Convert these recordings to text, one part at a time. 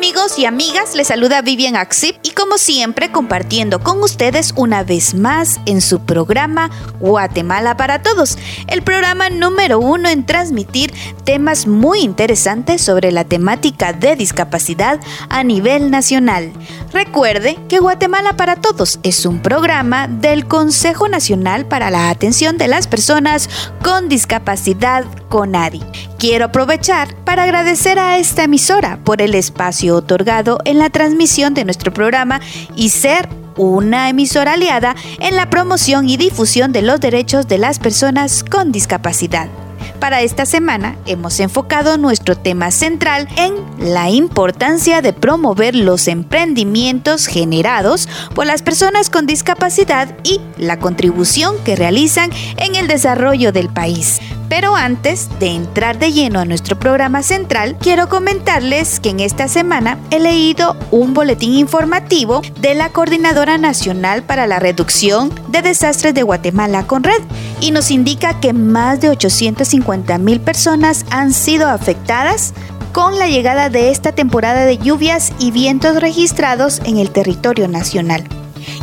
Amigos y amigas? Les saluda Vivian Axip y como siempre compartiendo con ustedes una vez más en su programa Guatemala para Todos, el programa número uno en transmitir temas muy interesantes sobre la temática de discapacidad a nivel nacional. Recuerde que Guatemala para Todos es un programa del Consejo Nacional para la Atención de las Personas con Discapacidad CONADI. Quiero aprovechar para agradecer a esta emisora por el espacio otorgado en la transmisión de nuestro programa y ser una emisora aliada en la promoción y difusión de los derechos de las personas con discapacidad. Para esta semana hemos enfocado nuestro tema central en la importancia de promover los emprendimientos generados por las personas con discapacidad y la contribución que realizan en el desarrollo del país. Pero antes de entrar de lleno a nuestro programa central, quiero comentarles que en esta semana he leído un boletín informativo de la Coordinadora Nacional para la Reducción de Desastres de Guatemala con Red y nos indica que más de 850 mil personas han sido afectadas con la llegada de esta temporada de lluvias y vientos registrados en el territorio nacional.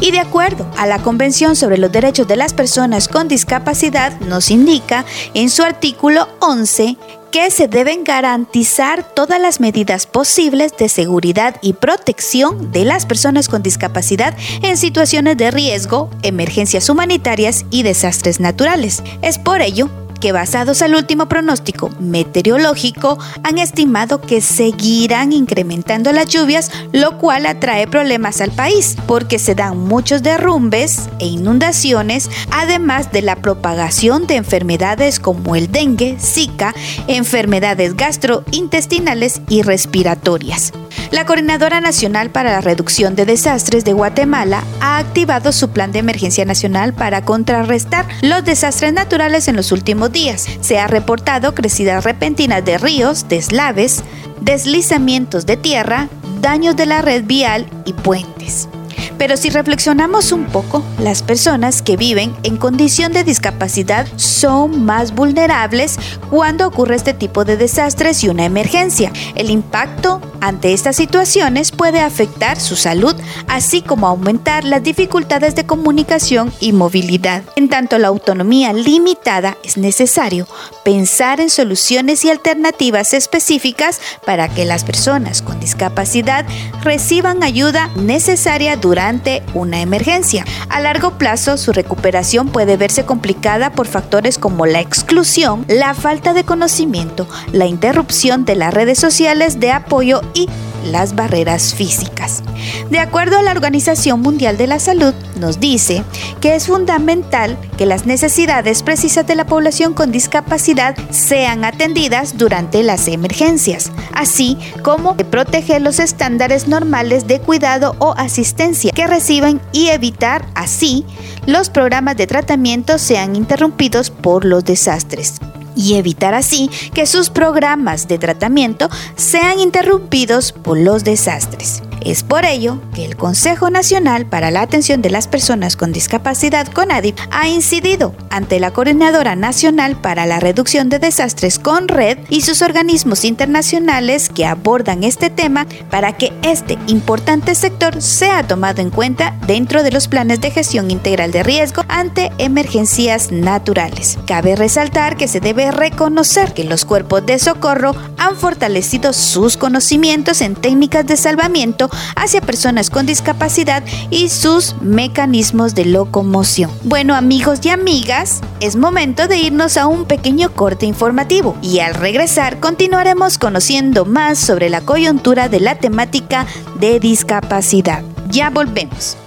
Y de acuerdo a la Convención sobre los Derechos de las Personas con Discapacidad, nos indica en su artículo 11 que se deben garantizar todas las medidas posibles de seguridad y protección de las personas con discapacidad en situaciones de riesgo, emergencias humanitarias y desastres naturales. Es por ello que basados al último pronóstico meteorológico han estimado que seguirán incrementando las lluvias, lo cual atrae problemas al país porque se dan muchos derrumbes e inundaciones, además de la propagación de enfermedades como el dengue, zika, enfermedades gastrointestinales y respiratorias. La Coordinadora Nacional para la Reducción de Desastres de Guatemala ha activado su plan de emergencia nacional para contrarrestar los desastres naturales en los últimos días. Se ha reportado crecidas repentinas de ríos, deslaves, deslizamientos de tierra, daños de la red vial y puentes. Pero si reflexionamos un poco, las personas que viven en condición de discapacidad son más vulnerables cuando ocurre este tipo de desastres y una emergencia. El impacto ante estas situaciones puede afectar su salud, así como aumentar las dificultades de comunicación y movilidad. En tanto la autonomía limitada es necesario pensar en soluciones y alternativas específicas para que las personas con discapacidad reciban ayuda necesaria durante una emergencia. A largo plazo, su recuperación puede verse complicada por factores como la exclusión, la falta de conocimiento, la interrupción de las redes sociales de apoyo y las barreras físicas. De acuerdo a la Organización Mundial de la Salud, nos dice que es fundamental que las necesidades precisas de la población con discapacidad sean atendidas durante las emergencias, así como de proteger los estándares normales de cuidado o asistencia que reciben y evitar así los programas de tratamiento sean interrumpidos por los desastres y evitar así que sus programas de tratamiento sean interrumpidos por los desastres. Es por ello que el Consejo Nacional para la Atención de las Personas con Discapacidad CONADIP ha incidido ante la Coordinadora Nacional para la Reducción de Desastres con Red y sus organismos internacionales que abordan este tema para que este importante sector sea tomado en cuenta dentro de los planes de gestión integral de riesgo ante emergencias naturales. Cabe resaltar que se debe reconocer que los cuerpos de socorro han fortalecido sus conocimientos en técnicas de salvamiento hacia personas con discapacidad y sus mecanismos de locomoción. Bueno amigos y amigas, es momento de irnos a un pequeño corte informativo y al regresar continuaremos conociendo más sobre la coyuntura de la temática de discapacidad. Ya volvemos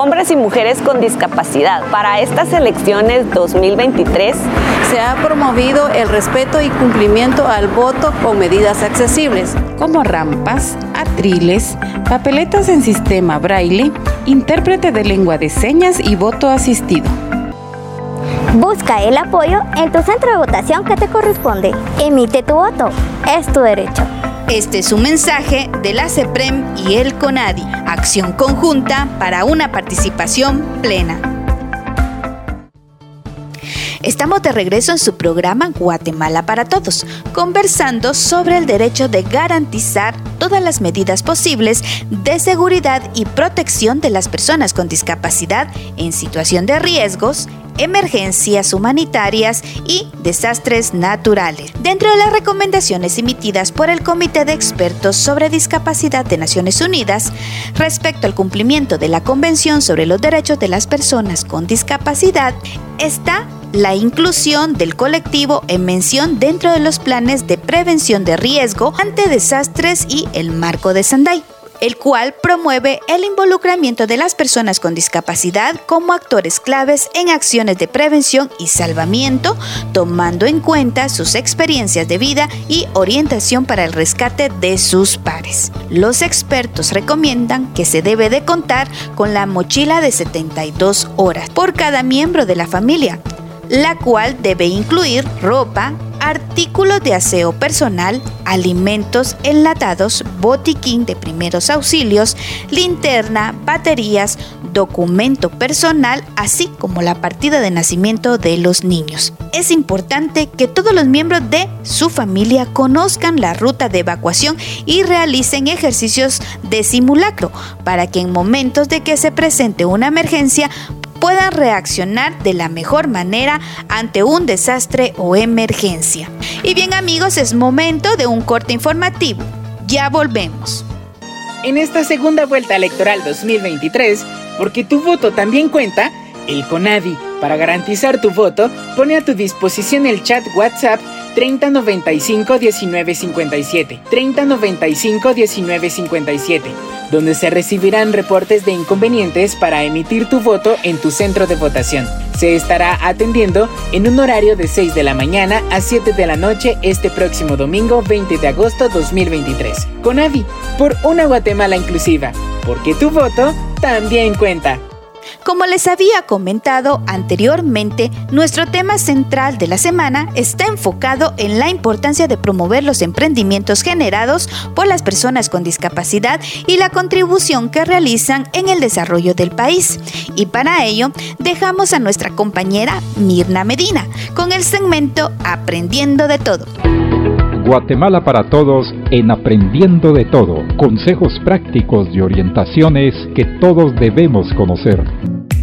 hombres y mujeres con discapacidad. Para estas elecciones 2023 se ha promovido el respeto y cumplimiento al voto con medidas accesibles, como rampas, atriles, papeletas en sistema braille, intérprete de lengua de señas y voto asistido. Busca el apoyo en tu centro de votación que te corresponde. Emite tu voto. Es tu derecho. Este es un mensaje de la CEPREM y el CONADI, acción conjunta para una participación plena. Estamos de regreso en su programa Guatemala para Todos, conversando sobre el derecho de garantizar todas las medidas posibles de seguridad y protección de las personas con discapacidad en situación de riesgos, emergencias humanitarias y desastres naturales. Dentro de las recomendaciones emitidas por el Comité de Expertos sobre Discapacidad de Naciones Unidas respecto al cumplimiento de la Convención sobre los Derechos de las Personas con Discapacidad está la inclusión del colectivo en mención dentro de los planes de prevención de riesgo ante desastres y el marco de Sendai el cual promueve el involucramiento de las personas con discapacidad como actores claves en acciones de prevención y salvamiento, tomando en cuenta sus experiencias de vida y orientación para el rescate de sus pares. Los expertos recomiendan que se debe de contar con la mochila de 72 horas por cada miembro de la familia, la cual debe incluir ropa, artículos de aseo personal, alimentos enlatados, botiquín de primeros auxilios, linterna, baterías, documento personal, así como la partida de nacimiento de los niños. Es importante que todos los miembros de su familia conozcan la ruta de evacuación y realicen ejercicios de simulacro para que en momentos de que se presente una emergencia puedan reaccionar de la mejor manera ante un desastre o emergencia. Y bien amigos, es momento de un corte informativo. Ya volvemos. En esta segunda vuelta electoral 2023, porque tu voto también cuenta, el CONADI, para garantizar tu voto, pone a tu disposición el chat WhatsApp 3095 1957, 3095 1957, donde se recibirán reportes de inconvenientes para emitir tu voto en tu centro de votación. Se estará atendiendo en un horario de 6 de la mañana a 7 de la noche este próximo domingo 20 de agosto 2023. Con Avi, por una Guatemala inclusiva, porque tu voto también cuenta. Como les había comentado anteriormente, nuestro tema central de la semana está enfocado en la importancia de promover los emprendimientos generados por las personas con discapacidad y la contribución que realizan en el desarrollo del país. Y para ello, dejamos a nuestra compañera Mirna Medina con el segmento Aprendiendo de todo. Guatemala para Todos en Aprendiendo de Todo. Consejos prácticos y orientaciones que todos debemos conocer.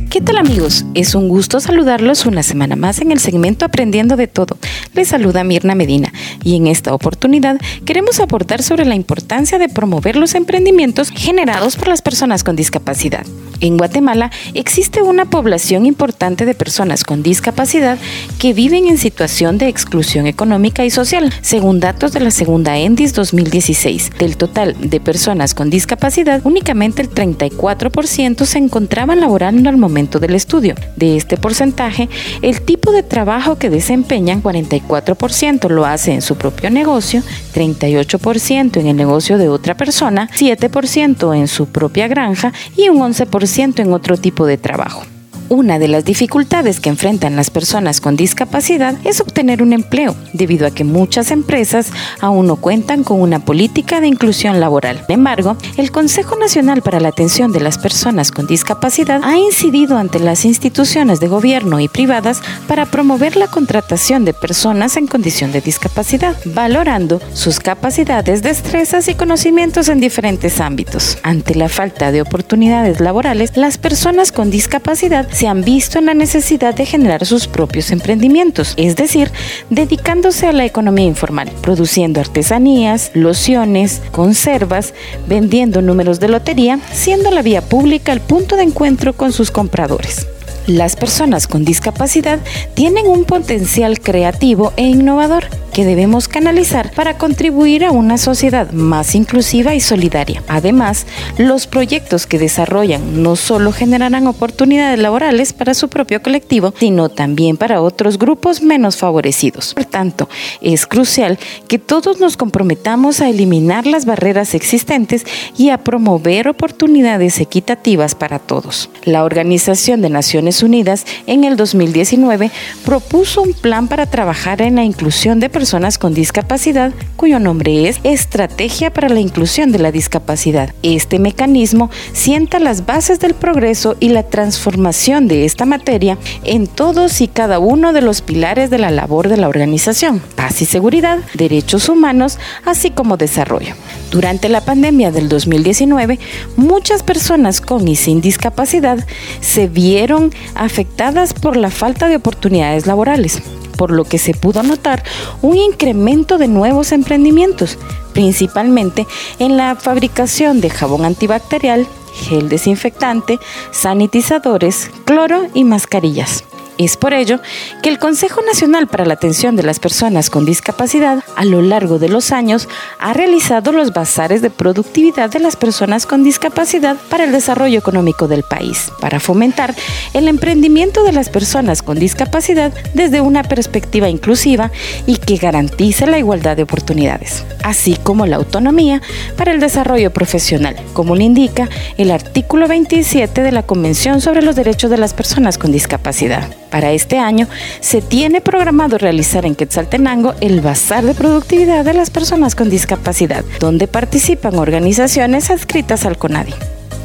¿Qué tal amigos? Es un gusto saludarlos una semana más en el segmento Aprendiendo de Todo. Les saluda Mirna Medina y en esta oportunidad queremos aportar sobre la importancia de promover los emprendimientos generados por las personas con discapacidad. En Guatemala existe una población importante de personas con discapacidad que viven en situación de exclusión económica y social, según datos de la segunda ENDIS 2016. Del total de personas con discapacidad, únicamente el 34% se encontraban laborando al momento del estudio. De este porcentaje, el tipo de trabajo que desempeñan, 44% lo hace en su propio negocio, 38% en el negocio de otra persona, 7% en su propia granja y un 11% en otro tipo de trabajo. Una de las dificultades que enfrentan las personas con discapacidad es obtener un empleo, debido a que muchas empresas aún no cuentan con una política de inclusión laboral. Sin embargo, el Consejo Nacional para la Atención de las Personas con Discapacidad ha incidido ante las instituciones de gobierno y privadas para promover la contratación de personas en condición de discapacidad, valorando sus capacidades, destrezas y conocimientos en diferentes ámbitos. Ante la falta de oportunidades laborales, las personas con discapacidad se han visto en la necesidad de generar sus propios emprendimientos, es decir, dedicándose a la economía informal, produciendo artesanías, lociones, conservas, vendiendo números de lotería, siendo la vía pública el punto de encuentro con sus compradores. Las personas con discapacidad tienen un potencial creativo e innovador que debemos canalizar para contribuir a una sociedad más inclusiva y solidaria. Además, los proyectos que desarrollan no solo generarán oportunidades laborales para su propio colectivo, sino también para otros grupos menos favorecidos. Por tanto, es crucial que todos nos comprometamos a eliminar las barreras existentes y a promover oportunidades equitativas para todos. La Organización de Naciones Unidas en el 2019 propuso un plan para trabajar en la inclusión de personas con discapacidad, cuyo nombre es Estrategia para la Inclusión de la Discapacidad. Este mecanismo sienta las bases del progreso y la transformación de esta materia en todos y cada uno de los pilares de la labor de la organización, paz y seguridad, derechos humanos, así como desarrollo. Durante la pandemia del 2019, muchas personas con y sin discapacidad se vieron afectadas por la falta de oportunidades laborales, por lo que se pudo notar un incremento de nuevos emprendimientos, principalmente en la fabricación de jabón antibacterial, gel desinfectante, sanitizadores, cloro y mascarillas. Es por ello que el Consejo Nacional para la Atención de las Personas con Discapacidad a lo largo de los años ha realizado los bazares de productividad de las personas con discapacidad para el desarrollo económico del país, para fomentar el emprendimiento de las personas con discapacidad desde una perspectiva inclusiva y que garantice la igualdad de oportunidades, así como la autonomía para el desarrollo profesional, como le indica el artículo 27 de la Convención sobre los Derechos de las Personas con Discapacidad. Para este año se tiene programado realizar en Quetzaltenango el Bazar de Productividad de las Personas con Discapacidad, donde participan organizaciones adscritas al CONADI.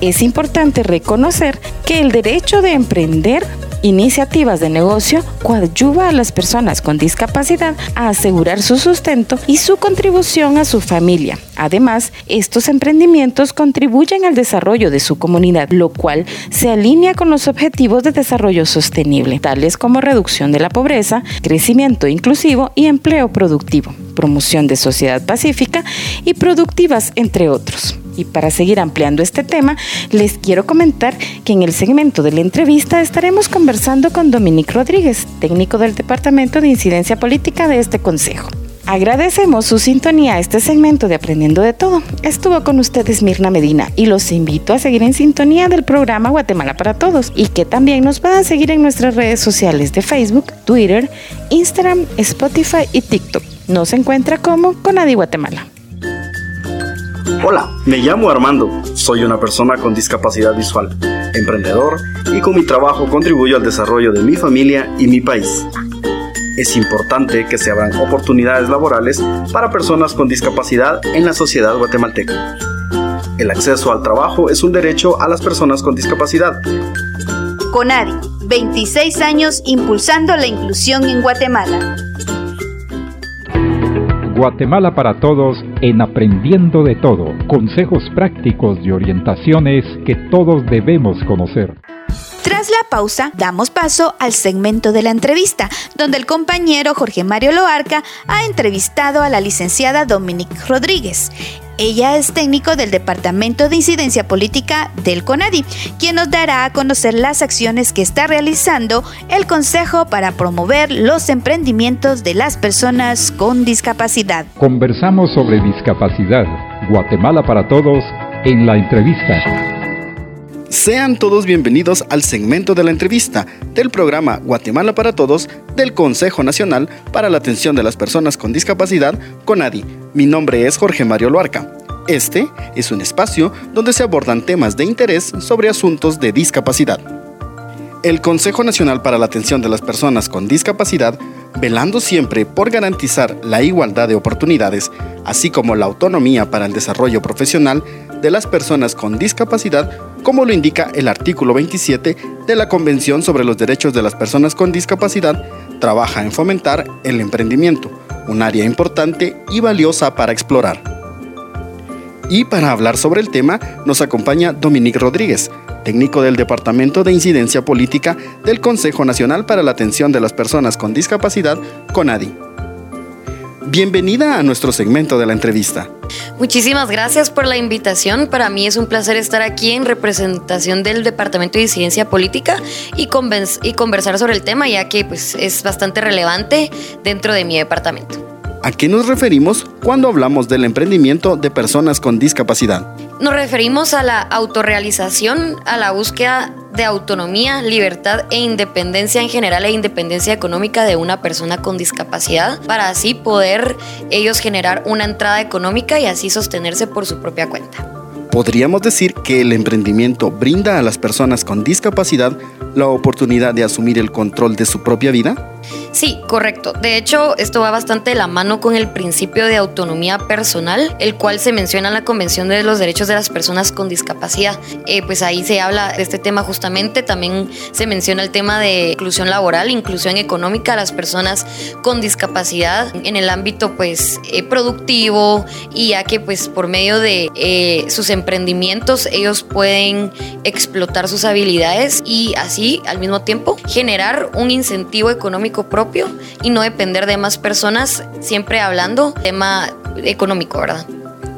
Es importante reconocer que el derecho de emprender iniciativas de negocio coadyuva a las personas con discapacidad a asegurar su sustento y su contribución a su familia. Además, estos emprendimientos contribuyen al desarrollo de su comunidad, lo cual se alinea con los objetivos de desarrollo sostenible, tales como reducción de la pobreza, crecimiento inclusivo y empleo productivo, promoción de sociedad pacífica y productivas, entre otros. Y para seguir ampliando este tema, les quiero comentar que en el segmento de la entrevista estaremos conversando con Dominique Rodríguez, técnico del Departamento de Incidencia Política de este Consejo. Agradecemos su sintonía a este segmento de Aprendiendo de Todo. Estuvo con ustedes Mirna Medina y los invito a seguir en sintonía del programa Guatemala para Todos y que también nos puedan seguir en nuestras redes sociales de Facebook, Twitter, Instagram, Spotify y TikTok. Nos encuentra como Conadi Guatemala. Hola, me llamo Armando, soy una persona con discapacidad visual, emprendedor y con mi trabajo contribuyo al desarrollo de mi familia y mi país. Es importante que se abran oportunidades laborales para personas con discapacidad en la sociedad guatemalteca. El acceso al trabajo es un derecho a las personas con discapacidad. CONADI, 26 años impulsando la inclusión en Guatemala. Guatemala para Todos en Aprendiendo de Todo. Consejos prácticos y orientaciones que todos debemos conocer. Tras la pausa, damos paso al segmento de la entrevista, donde el compañero Jorge Mario Loarca ha entrevistado a la licenciada Dominique Rodríguez. Ella es técnico del Departamento de Incidencia Política del CONADI, quien nos dará a conocer las acciones que está realizando el Consejo para promover los emprendimientos de las personas con discapacidad. Conversamos sobre discapacidad. Guatemala para Todos en la entrevista. Sean todos bienvenidos al segmento de la entrevista del programa Guatemala para Todos del Consejo Nacional para la Atención de las Personas con Discapacidad, CONADI. Mi nombre es Jorge Mario Loarca. Este es un espacio donde se abordan temas de interés sobre asuntos de discapacidad. El Consejo Nacional para la Atención de las Personas con Discapacidad, velando siempre por garantizar la igualdad de oportunidades, así como la autonomía para el desarrollo profesional de las personas con discapacidad, como lo indica el artículo 27 de la Convención sobre los Derechos de las Personas con Discapacidad, trabaja en fomentar el emprendimiento, un área importante y valiosa para explorar. Y para hablar sobre el tema nos acompaña Dominique Rodríguez, técnico del Departamento de Incidencia Política del Consejo Nacional para la Atención de las Personas con Discapacidad, CONADI. Bienvenida a nuestro segmento de la entrevista. Muchísimas gracias por la invitación. Para mí es un placer estar aquí en representación del Departamento de Incidencia Política y, y conversar sobre el tema, ya que pues, es bastante relevante dentro de mi departamento. ¿A qué nos referimos cuando hablamos del emprendimiento de personas con discapacidad? Nos referimos a la autorrealización, a la búsqueda de autonomía, libertad e independencia en general e independencia económica de una persona con discapacidad para así poder ellos generar una entrada económica y así sostenerse por su propia cuenta. Podríamos decir que el emprendimiento brinda a las personas con discapacidad la oportunidad de asumir el control de su propia vida? Sí, correcto. De hecho, esto va bastante de la mano con el principio de autonomía personal, el cual se menciona en la Convención de los Derechos de las Personas con Discapacidad. Eh, pues ahí se habla de este tema justamente. También se menciona el tema de inclusión laboral, inclusión económica a las personas con discapacidad en el ámbito pues eh, productivo y ya que pues por medio de eh, sus emprendimientos ellos pueden explotar sus habilidades y así al mismo tiempo generar un incentivo económico propio y no depender de más personas, siempre hablando tema económico, ¿verdad?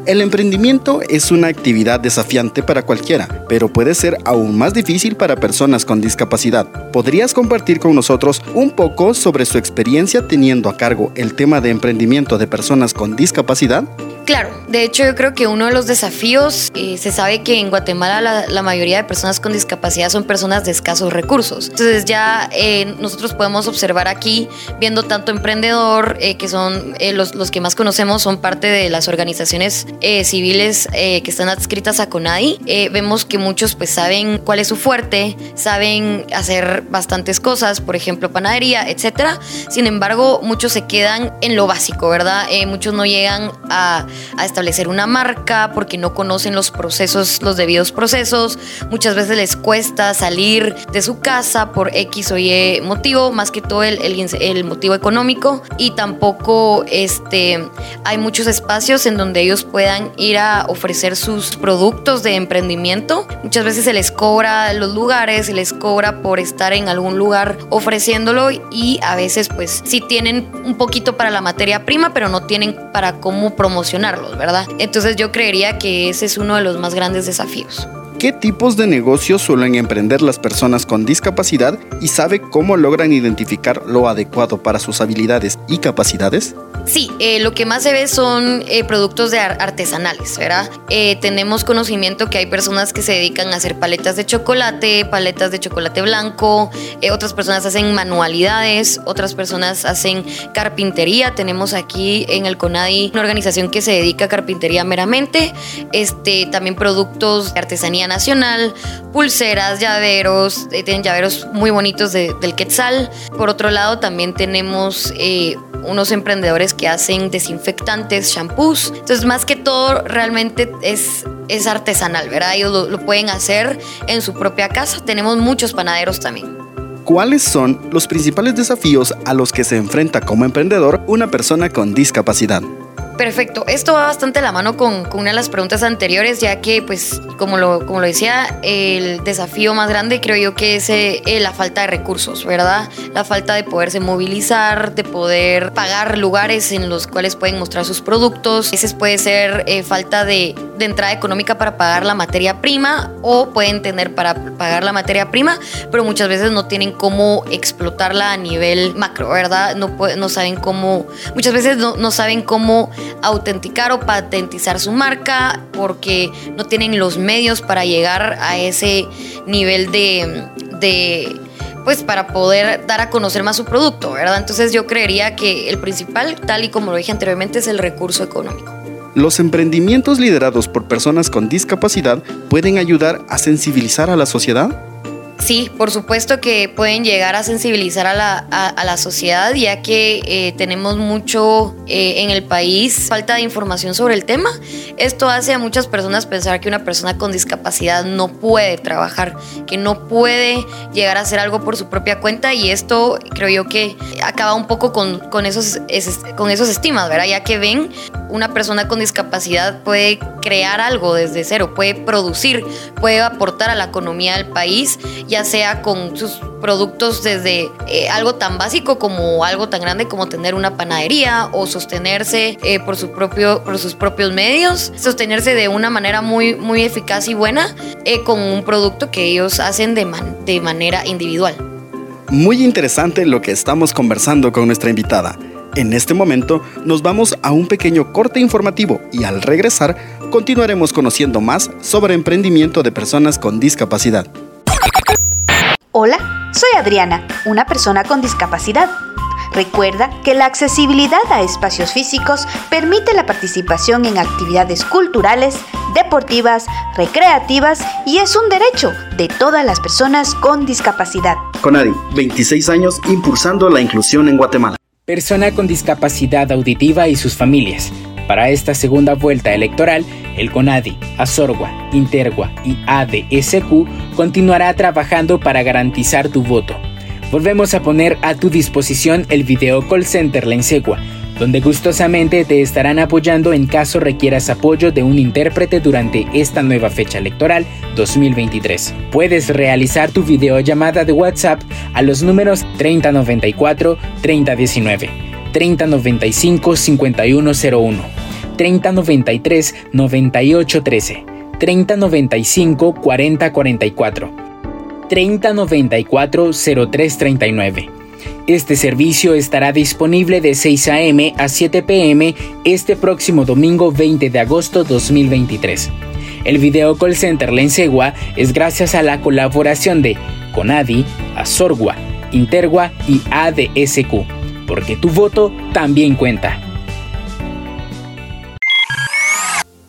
El emprendimiento es una actividad desafiante para cualquiera, pero puede ser aún más difícil para personas con discapacidad. ¿Podrías compartir con nosotros un poco sobre su experiencia teniendo a cargo el tema de emprendimiento de personas con discapacidad? Claro, de hecho yo creo que uno de los desafíos, eh, se sabe que en Guatemala la, mayoría de personas con discapacidad son personas de escasos recursos. Entonces ya eh, nosotros podemos observar aquí, viendo tanto emprendedor, eh, que son los, los, que más conocemos, son parte de las organizaciones civiles que están adscritas a CONADI, vemos que muchos pues saben cuál es su fuerte, saben hacer bastantes cosas, por ejemplo panadería, etc. Sin embargo, muchos se quedan en lo básico, ¿verdad? muchos no llegan a a establecer una marca porque no conocen los procesos, los debidos procesos. Muchas veces les cuesta salir de su casa por X o Y motivo, más que todo el, el, motivo económico. Y tampoco este, hay muchos espacios en donde ellos puedan ir a ofrecer sus productos de emprendimiento. Muchas veces se les cobra los lugares, se les cobra por estar en algún lugar ofreciéndolo y a veces pues sí tienen un poquito para la materia prima, pero no tienen para cómo promocionar Entonces yo creería que ese es uno de los más grandes desafíos. ¿Qué tipos de negocios suelen emprender las personas con discapacidad y sabe cómo logran identificar lo adecuado para sus habilidades y capacidades? Sí, eh, lo que más se ve son eh, productos artesanales, ¿verdad? Eh, tenemos conocimiento que hay personas que se dedican a hacer paletas de chocolate, paletas de chocolate blanco, otras personas hacen manualidades, otras personas hacen carpintería. Tenemos aquí en el CONADI una organización que se dedica a carpintería meramente, este, también productos de artesanía nacional, pulseras, llaveros, tienen llaveros muy bonitos del Quetzal. Por otro lado, también tenemos unos emprendedores que hacen desinfectantes, shampoos. Entonces, más que todo, realmente es, es artesanal, ¿verdad? Ellos lo, pueden hacer en su propia casa. Tenemos muchos panaderos también. ¿Cuáles son los principales desafíos a los que se enfrenta como emprendedor una persona con discapacidad? Perfecto, esto va bastante a la mano con, una de las preguntas anteriores, ya que, pues, como lo, como lo decía, el desafío más grande creo yo que es eh, la falta de recursos, ¿verdad? La falta de poderse movilizar, de poder pagar lugares en los cuales pueden mostrar sus productos. Ese puede ser eh, falta de, de, entrada económica para pagar la materia prima o pueden tener para pagar la materia prima, pero muchas veces no tienen cómo explotarla a nivel macro, ¿verdad? No, no saben cómo, muchas veces no, no saben cómo autenticar o patentizar su marca porque no tienen los medios para llegar a ese nivel de, pues para poder dar a conocer más su producto, ¿verdad? Entonces yo creería que el principal, tal y como lo dije anteriormente, es el recurso económico. Los emprendimientos liderados por personas con discapacidad pueden ayudar a sensibilizar a la sociedad. Sí, por supuesto que pueden llegar a sensibilizar a la, a, la sociedad, ya que eh, tenemos mucho eh, en el país falta de información sobre el tema. Esto hace a muchas personas pensar que una persona con discapacidad no puede trabajar, que no puede llegar a hacer algo por su propia cuenta y esto creo yo que acaba un poco con, con esos, con esos estigmas, ¿verdad? Ya que ven una persona con discapacidad puede crear algo desde cero, puede producir, puede aportar a la economía del país, ya sea con sus productos desde eh, algo tan básico como algo tan grande como tener una panadería o sostenerse eh, por, su propio, por sus propios medios, sostenerse de una manera muy, muy eficaz y buena eh, con un producto que ellos hacen de, de manera individual. Muy interesante lo que estamos conversando con nuestra invitada. En este momento nos vamos a un pequeño corte informativo y al regresar continuaremos conociendo más sobre emprendimiento de personas con discapacidad. Hola, soy Adriana, una persona con discapacidad. Recuerda que la accesibilidad a espacios físicos permite la participación en actividades culturales, deportivas, recreativas y es un derecho de todas las personas con discapacidad. Conadi, 26 años impulsando la inclusión en Guatemala. Persona con discapacidad auditiva y sus familias. Para esta segunda vuelta electoral, el CONADI, Azorgua, Intergua y ADSQ continuará trabajando para garantizar tu voto. Volvemos a poner a tu disposición el video call center La Insegua, donde gustosamente te estarán apoyando en caso requieras apoyo de un intérprete durante esta nueva fecha electoral 2023. Puedes realizar tu videollamada de WhatsApp a los números 3094 3019, 3095 5101, 3093 9813, 3095 4044 3094 0339. Este servicio estará disponible de 6 a.m. a 7 p.m. este próximo domingo 20 de agosto 2023. El Video Call Center Lensegua es gracias a la colaboración de Conadi, Azorgua, Intergua y ADSQ, porque tu voto también cuenta.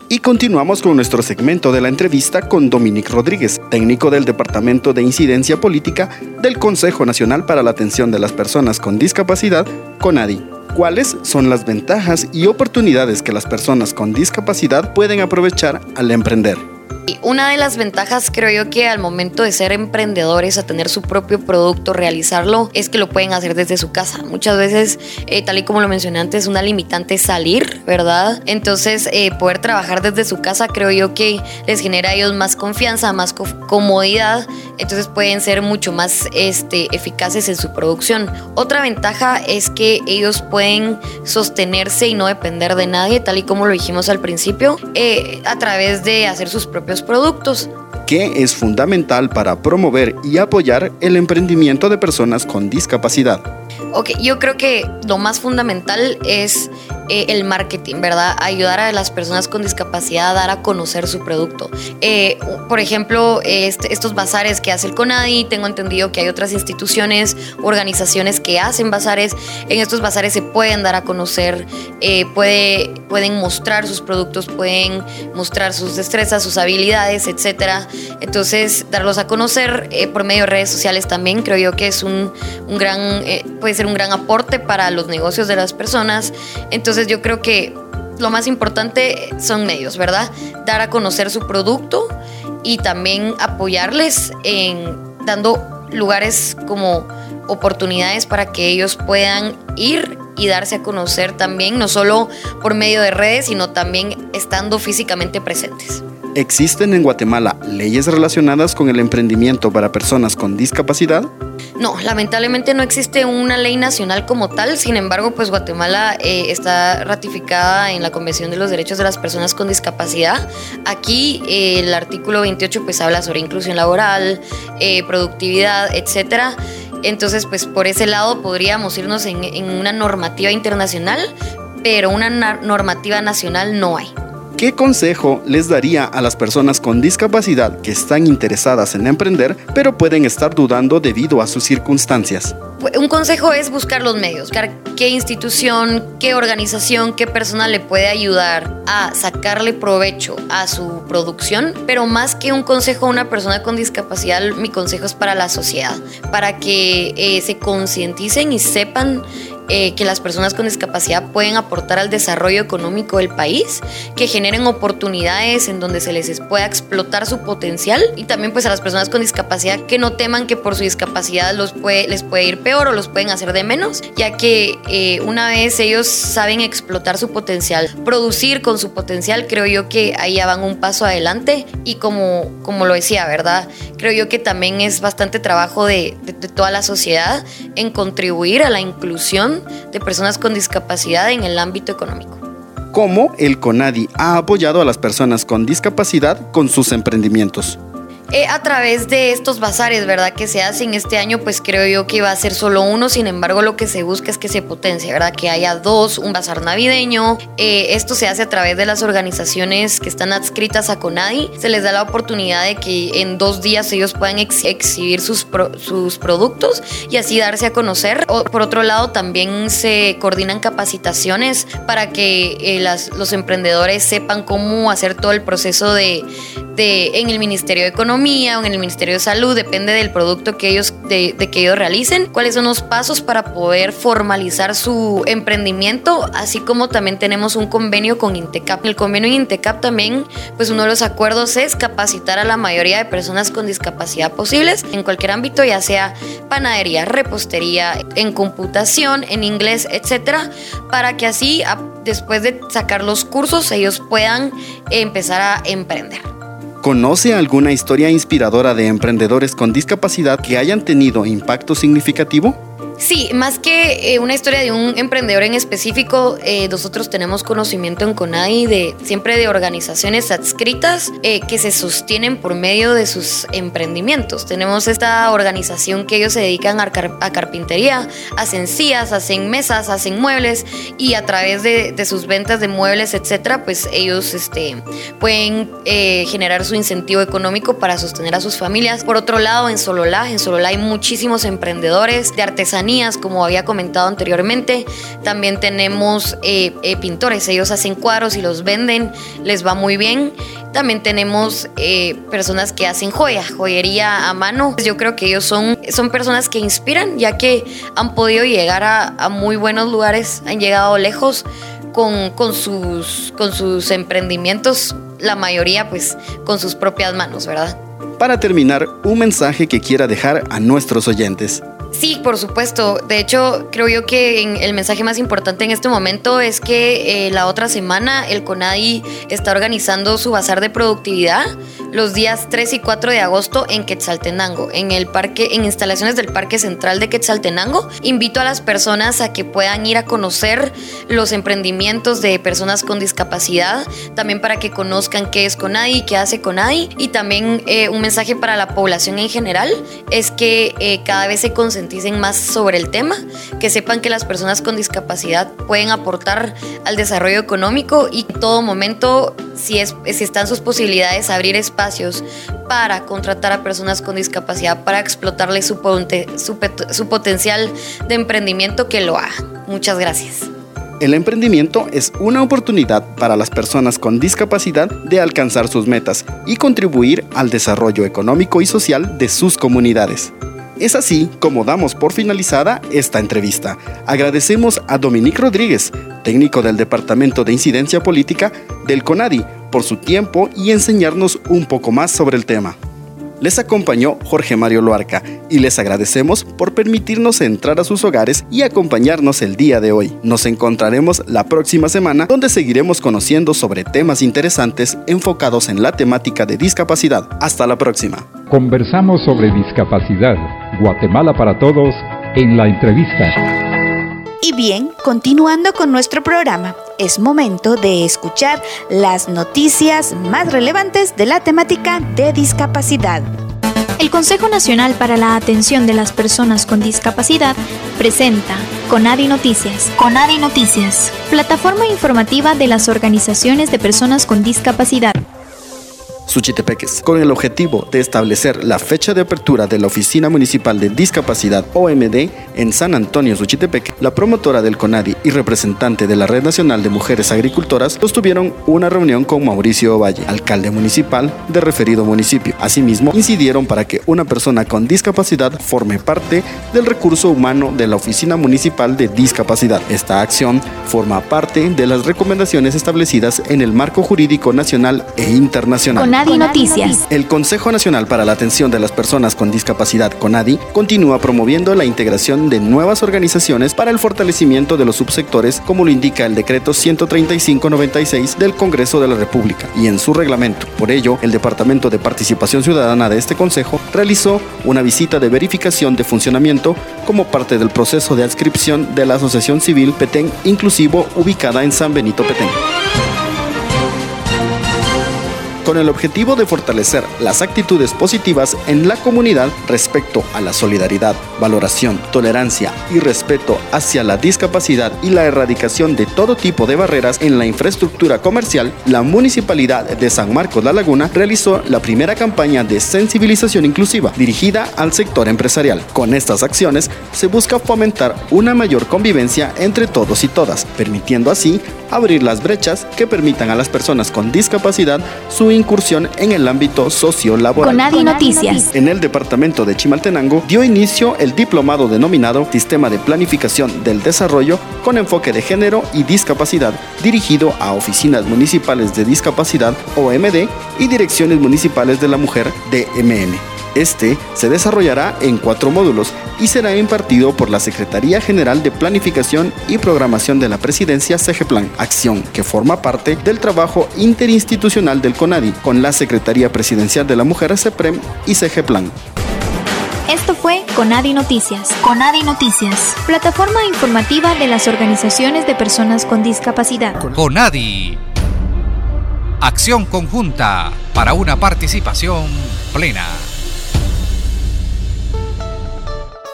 Y continuamos con nuestro segmento de la entrevista con Dominic Rodríguez, técnico del Departamento de Incidencia Política del Consejo Nacional para la Atención de las Personas con Discapacidad, CONADI. ¿Cuáles son las ventajas y oportunidades que las personas con discapacidad pueden aprovechar al emprender? Una de las ventajas creo yo que al momento de ser emprendedores, a tener su propio producto, realizarlo, es que lo pueden hacer desde su casa. Muchas veces, eh, tal y como lo mencioné antes, una limitante salir, ¿verdad? Entonces, eh, poder trabajar desde su casa creo yo que les genera a ellos más confianza, más comodidad, entonces pueden ser mucho más este, eficaces en su producción. Otra ventaja es que ellos pueden sostenerse y no depender de nadie, tal y como lo dijimos al principio, eh, a través de hacer sus propios productos. ¿Qué es fundamental para promover y apoyar el emprendimiento de personas con discapacidad? Ok, yo creo que lo más fundamental es eh, el marketing, ¿verdad? Ayudar a las personas con discapacidad a dar a conocer su producto. Eh, por ejemplo, este, estos bazares que hace el CONADI, tengo entendido que hay otras instituciones, organizaciones que hacen bazares. En estos bazares se pueden dar a conocer, eh, puede, pueden mostrar sus productos, pueden mostrar sus destrezas, sus habilidades, etc. Entonces, darlos a conocer por medio de redes sociales también, creo yo que es un, un gran, puede ser un gran aporte para los negocios de las personas. Entonces yo creo que lo más importante son medios, ¿verdad? Dar a conocer su producto y también apoyarles en dando lugares como oportunidades para que ellos puedan ir y darse a conocer también, no solo por medio de redes, sino también estando físicamente presentes. ¿Existen en Guatemala leyes relacionadas con el emprendimiento para personas con discapacidad? No, lamentablemente no existe una ley nacional como tal, sin embargo, pues Guatemala eh, está ratificada en la Convención de los Derechos de las Personas con Discapacidad. Aquí eh, el artículo 28 pues habla sobre inclusión laboral, eh, productividad, etcétera. Entonces, pues por ese lado podríamos irnos en, en una normativa internacional, pero una normativa nacional no hay. ¿Qué consejo les daría a las personas con discapacidad que están interesadas en emprender, pero pueden estar dudando debido a sus circunstancias? Un consejo es buscar los medios, buscar qué institución, qué organización, qué persona le puede ayudar a sacarle provecho a su producción, pero más que un consejo a una persona con discapacidad, mi consejo es para la sociedad, para que eh, se concienticen y sepan eh, que las personas con discapacidad pueden aportar al desarrollo económico del país, que generen oportunidades en donde se les pueda explotar su potencial y también pues a las personas con discapacidad que no teman que por su discapacidad los puede, les puede ir peor o los pueden hacer de menos, ya que eh, una vez ellos saben explotar su potencial, producir con su potencial, creo yo que ahí ya van un paso adelante y como, como lo decía, ¿verdad? Creo yo que también es bastante trabajo de, de toda la sociedad en contribuir a la inclusión de personas con discapacidad en el ámbito económico. ¿Cómo el CONADI ha apoyado a las personas con discapacidad con sus emprendimientos? Eh, a través de estos bazares, ¿verdad? Que se hacen este año, pues creo yo que va a ser solo uno, sin embargo lo que se busca es que se potencie, ¿verdad? Que haya dos, un bazar navideño. Eh, esto se hace a través de las organizaciones que están adscritas a CONADI. Se les da la oportunidad de que en dos días ellos puedan exhibir sus, sus productos y así darse a conocer. por otro lado, también se coordinan capacitaciones para que eh, las, los emprendedores sepan cómo hacer todo el proceso de, de, en el Ministerio de Economía o en el Ministerio de Salud, depende del producto que ellos, que ellos realicen, cuáles son los pasos para poder formalizar su emprendimiento, así como también tenemos un convenio con Intecap. El convenio Intecap también, pues uno de los acuerdos es capacitar a la mayoría de personas con discapacidad posibles en cualquier ámbito, ya sea panadería, repostería, en computación, en inglés, etcétera, para que así después de sacar los cursos ellos puedan empezar a emprender. ¿Conoce alguna historia inspiradora de emprendedores con discapacidad que hayan tenido impacto significativo? Sí, más que eh, una historia de un emprendedor en específico, eh, nosotros tenemos conocimiento en CONADI de siempre de organizaciones adscritas eh, que se sostienen por medio de sus emprendimientos. Tenemos esta organización que ellos se dedican a, carpintería, hacen sillas, hacen mesas, hacen muebles y a través de, sus ventas de muebles, etcétera, pues ellos este, pueden generar su incentivo económico para sostener a sus familias. Por otro lado, en Sololá, en Sololá hay muchísimos emprendedores de artesanía como había comentado anteriormente. También tenemos eh, eh, pintores, ellos hacen cuadros y los venden, les va muy bien. También tenemos eh, personas que hacen joya, joyería a mano. Yo creo que ellos son, son personas que inspiran, ya que han podido llegar a, muy buenos lugares, han llegado lejos con, con, sus, con sus emprendimientos, la mayoría pues con sus propias manos, ¿verdad? Para terminar, un mensaje que quiera dejar a nuestros oyentes. Sí, por supuesto. De hecho, creo yo que el mensaje más importante en este momento es que eh, la otra semana el CONADI está organizando su bazar de productividad los días 3 y 4 de agosto en Quetzaltenango, en el parque, en instalaciones del Parque Central de Quetzaltenango. Invito a las personas a que puedan ir a conocer los emprendimientos de personas con discapacidad, también para que conozcan qué es CONADI, qué hace CONADI y también eh, un mensaje para la población en general es que eh, cada vez se concienticen más sobre el tema, que sepan que las personas con discapacidad pueden aportar al desarrollo económico y en todo momento, si, es, si están sus posibilidades, abrir espacios para contratar a personas con discapacidad, para explotarle su, su, potencial de emprendimiento que lo haga. Muchas gracias. El emprendimiento es una oportunidad para las personas con discapacidad de alcanzar sus metas y contribuir al desarrollo económico y social de sus comunidades. Es así como damos por finalizada esta entrevista. Agradecemos a Dominique Rodríguez, técnico del Departamento de Incidencia Política del CONADI, por su tiempo y enseñarnos un poco más sobre el tema. Les acompañó Jorge Mario Loarca y les agradecemos por permitirnos entrar a sus hogares y acompañarnos el día de hoy. Nos encontraremos la próxima semana donde seguiremos conociendo sobre temas interesantes enfocados en la temática de discapacidad. Hasta la próxima. Conversamos sobre discapacidad. Guatemala para todos en la entrevista. Y bien, continuando con nuestro programa, es momento de escuchar las noticias más relevantes de la temática de discapacidad. El Consejo Nacional para la Atención de las Personas con Discapacidad presenta Conadi Noticias. Conadi Noticias, plataforma informativa de las organizaciones de personas con discapacidad. Suchitepeques, con el objetivo de establecer la fecha de apertura de la Oficina Municipal de Discapacidad OMD en San Antonio, Suchitepeque, la promotora del CONADI y representante de la Red Nacional de Mujeres Agricultoras sostuvieron una reunión con Mauricio Ovalle, alcalde municipal de referido municipio. Asimismo, incidieron para que una persona con discapacidad forme parte del recurso humano de la Oficina Municipal de Discapacidad. Esta acción forma parte de las recomendaciones establecidas en el marco jurídico nacional e internacional. Noticias. El Consejo Nacional para la Atención de las Personas con Discapacidad, CONADI, continúa promoviendo la integración de nuevas organizaciones para el fortalecimiento de los subsectores, como lo indica el decreto 13596 del Congreso de la República y en su reglamento. Por ello, el Departamento de Participación Ciudadana de este Consejo realizó una visita de verificación de funcionamiento como parte del proceso de adscripción de la Asociación Civil Petén Inclusivo ubicada en San Benito Petén. Con el objetivo de fortalecer las actitudes positivas en la comunidad respecto a la solidaridad, valoración, tolerancia y respeto hacia la discapacidad y la erradicación de todo tipo de barreras en la infraestructura comercial, la Municipalidad de San Marcos La Laguna realizó la primera campaña de sensibilización inclusiva dirigida al sector empresarial. Con estas acciones se busca fomentar una mayor convivencia entre todos y todas, permitiendo así abrir las brechas que permitan a las personas con discapacidad su incursión en el ámbito sociolaboral. Con Noticias. En el departamento de Chimaltenango dio inicio el diplomado denominado Sistema de Planificación del Desarrollo con enfoque de género y discapacidad, dirigido a oficinas municipales de discapacidad OMD y direcciones municipales de la mujer DMM. Este se desarrollará en cuatro módulos y será impartido por la Secretaría General de Planificación y Programación de la Presidencia CGPlan, acción que forma parte del trabajo interinstitucional del CONADI con la Secretaría Presidencial de la Mujer CEPREM y CGPlan. Esto fue Conadi Noticias. Conadi Noticias, plataforma informativa de las organizaciones de personas con discapacidad. Conadi. Acción conjunta para una participación plena.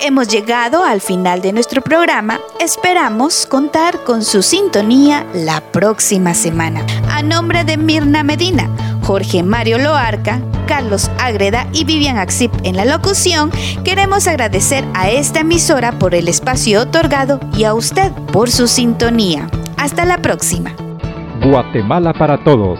Hemos llegado al final de nuestro programa. Esperamos contar con su sintonía la próxima semana. A nombre de Mirna Medina, Jorge Mario Loarca, Carlos Agreda y Vivian Axip en la locución, queremos agradecer a esta emisora por el espacio otorgado y a usted por su sintonía. Hasta la próxima. Guatemala para Todos,